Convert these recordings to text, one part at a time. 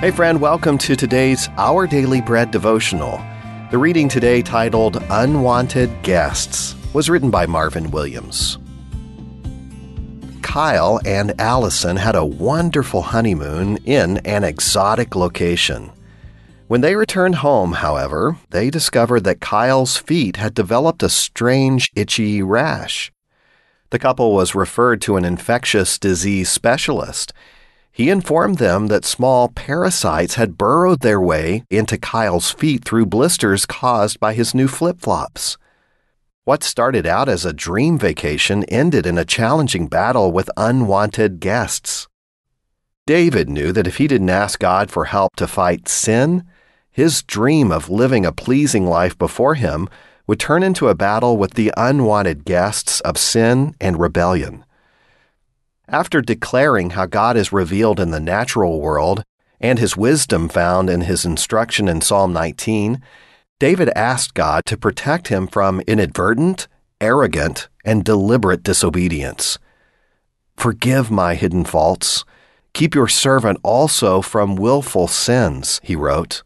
Hey, friend, welcome to today's Our Daily Bread devotional. The reading today, titled Unwanted Guests, was written by Marvin Williams. Kyle and Allison had a wonderful honeymoon in an exotic location. When they returned home, however, they discovered that Kyle's feet had developed a strange, itchy rash. The couple was referred to an infectious disease specialist. He informed them that small parasites had burrowed their way into Kyle's feet through blisters caused by his new flip flops. What started out as a dream vacation ended in a challenging battle with unwanted guests. David knew that if he didn't ask God for help to fight sin, his dream of living a pleasing life before him would turn into a battle with the unwanted guests of sin and rebellion. After declaring how God is revealed in the natural world and his wisdom found in his instruction in Psalm 19, David asked God to protect him from inadvertent, arrogant, and deliberate disobedience. Forgive my hidden faults. Keep your servant also from willful sins, he wrote.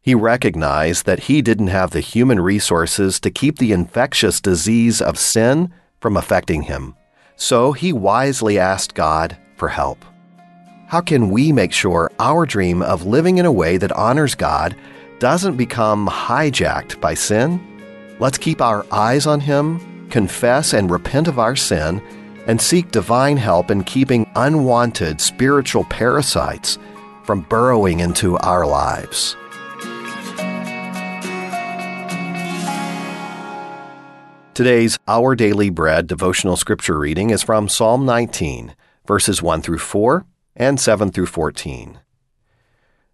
He recognized that he didn't have the human resources to keep the infectious disease of sin from affecting him. So he wisely asked God for help. How can we make sure our dream of living in a way that honors God doesn't become hijacked by sin? Let's keep our eyes on Him, confess and repent of our sin, and seek divine help in keeping unwanted spiritual parasites from burrowing into our lives. Today's Our Daily Bread devotional scripture reading is from Psalm 19, verses 1 through 4 and 7 through 14.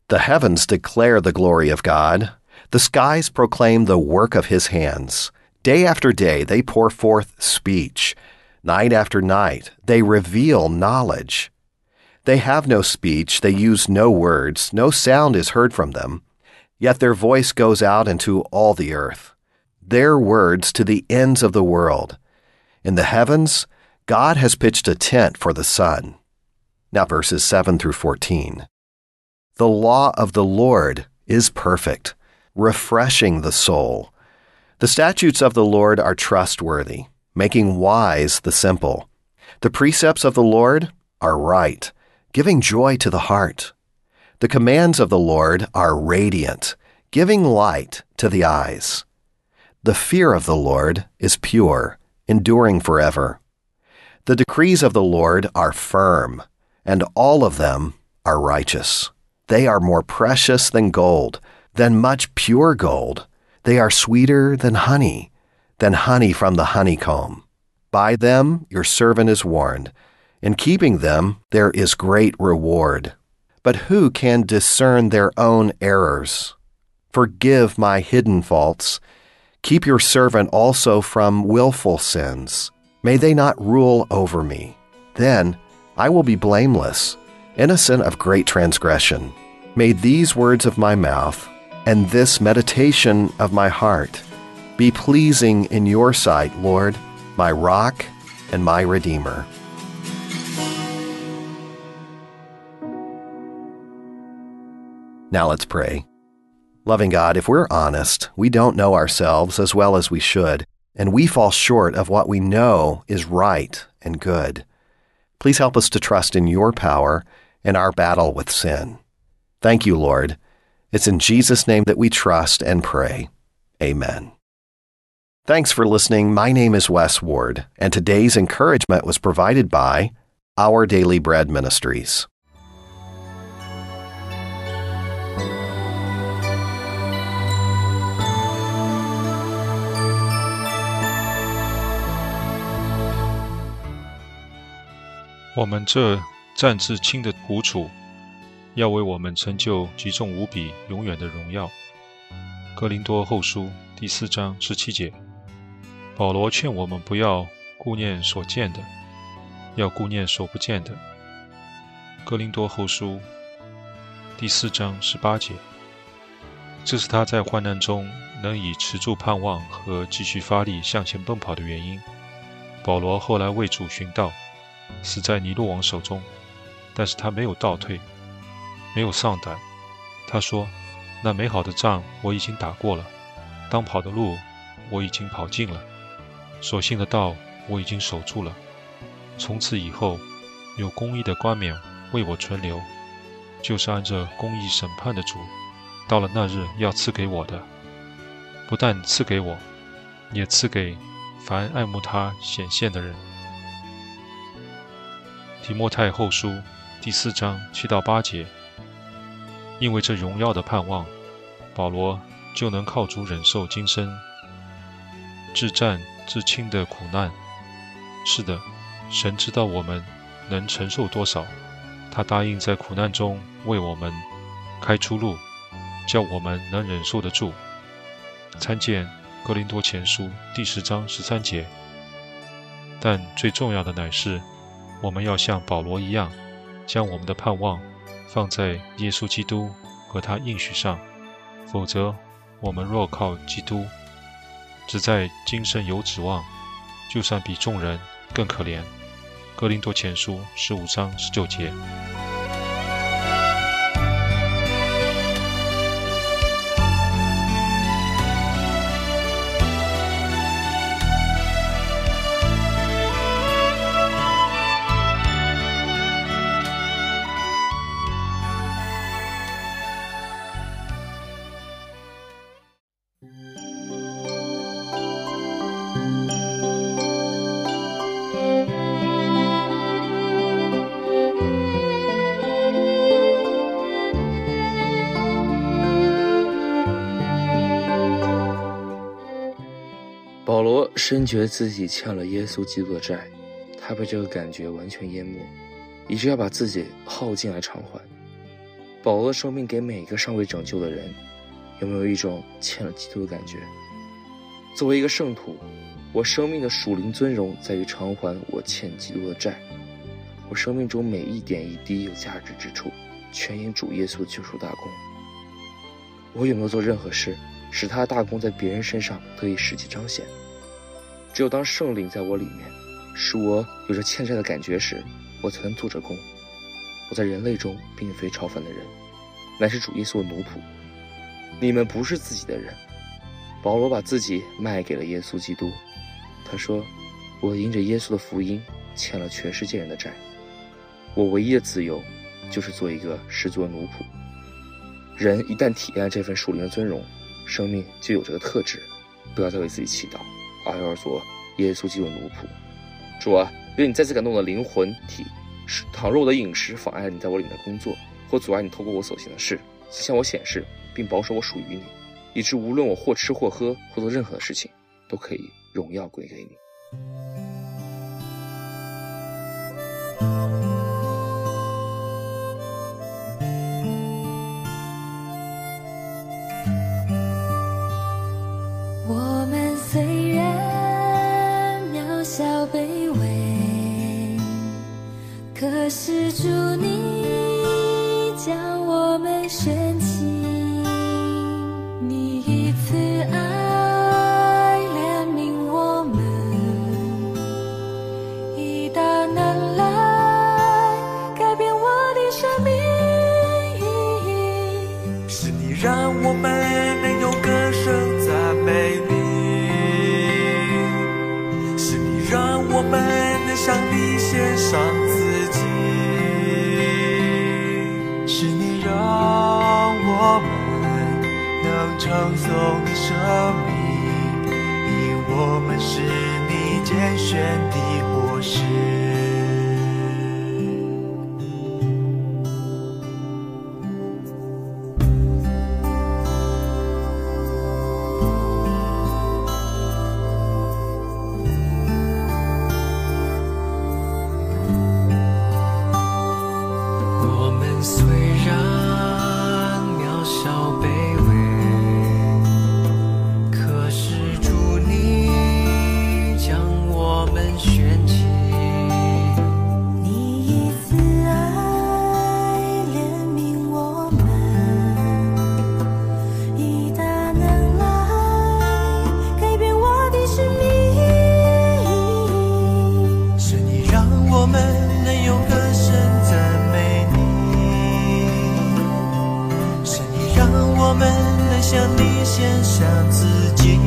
The heavens declare the glory of God, the skies proclaim the work of his hands. Day after day they pour forth speech, night after night they reveal knowledge. They have no speech, they use no words, no sound is heard from them, yet their voice goes out into all the earth their words to the ends of the world. In the heavens, God has pitched a tent for the sun. Now, verses 7 through 14. The law of the Lord is perfect, refreshing the soul. The statutes of the Lord are trustworthy, making wise the simple. The precepts of the Lord are right, giving joy to the heart. The commands of the Lord are radiant, giving light to the eyes. The fear of the Lord is pure, enduring forever. The decrees of the Lord are firm, and all of them are righteous. They are more precious than gold, than much pure gold. They are sweeter than honey, than honey from the honeycomb. By them your servant is warned. In keeping them there is great reward. But who can discern their own errors? Forgive my hidden faults Keep your servant also from wilful sins. May they not rule over me. Then I will be blameless, innocent of great transgression. May these words of my mouth and this meditation of my heart be pleasing in your sight, Lord, my rock and my redeemer. Now let's pray. Loving God, if we're honest, we don't know ourselves as well as we should, and we fall short of what we know is right and good. Please help us to trust in your power in our battle with sin. Thank you, Lord. It's in Jesus' name that we trust and pray. Amen. Thanks for listening. My name is Wes Ward, and today's encouragement was provided by Our Daily Bread Ministries. 我们这战至轻的苦楚，要为我们成就极重无比、永远的荣耀。格林多后书第四章十七节，保罗劝我们不要顾念所见的，要顾念所不见的。格林多后书第四章十八节，这是他在患难中能以持住盼望和继续发力向前奔跑的原因。保罗后来为主寻道。死在尼禄王手中，但是他没有倒退。没有丧胆。他说：“那美好的仗我已经打过了，当跑的路我已经跑尽了，所信的道我已经守住了。从此以后，有公义的冠冕为我存留，就是按着公义审判的主，到了那日要赐给我的。不但赐给我，也赐给凡爱慕他显现的人。”提摩太后书第四章七到八节。因为这荣耀的盼望，保罗就能靠主忍受今生至战至轻的苦难。是的，神知道我们能承受多少，他答应在苦难中为我们开出路，叫我们能忍受得住。参见格林多前书第十章十三节。但最重要的乃是，我们要像保罗一样，将我们的盼望。放在耶稣基督和他应许上，否则我们若靠基督，只在今生有指望，就算比众人更可怜。哥林多前书十五章十九节。深觉自己欠了耶稣基督的债，他被这个感觉完全淹没，以致要把自己耗尽来偿还。保罗的生命给每一个尚未拯救的人，有没有一种欠了基督的感觉？作为一个圣徒，我生命的属灵尊荣在于偿还我欠基督的债。我生命中每一点一滴有价值之处，全因主耶稣救赎大功。我有没有做任何事？使他的大功在别人身上得以实际彰显。只有当圣灵在我里面，使我有着欠债的感觉时，我才能做着工。我在人类中并非超凡的人，乃是主耶稣的奴仆。你们不是自己的人。保罗把自己卖给了耶稣基督。他说：“我因着耶稣的福音欠了全世界人的债。我唯一的自由，就是做一个十足的奴仆。人一旦体验了这份属灵的尊荣。”生命就有这个特质，不要再为自己祈祷，而要做耶稣基督的奴仆。主啊，愿你再次感动我的灵魂体，倘若我的饮食妨碍了你在我里面的工作，或阻碍你透过我所行的事，向我显示，并保守我属于你，以致无论我或吃或喝或做任何事情，都可以荣耀归给你。可是主，你将我们升起。天旋地阔时我们来向你献上自己。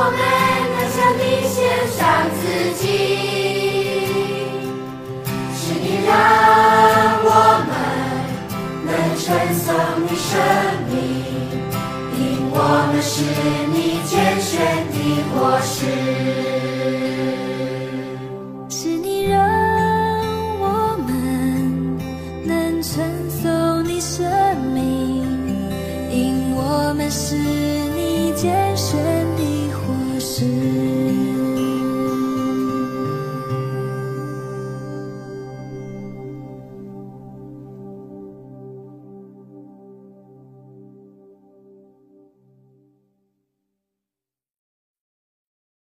我们能向你献上自己，是你让我们能称颂你生命，因我们是你拣选的果实，是你让我们能称颂你生命，因我们是你拣选。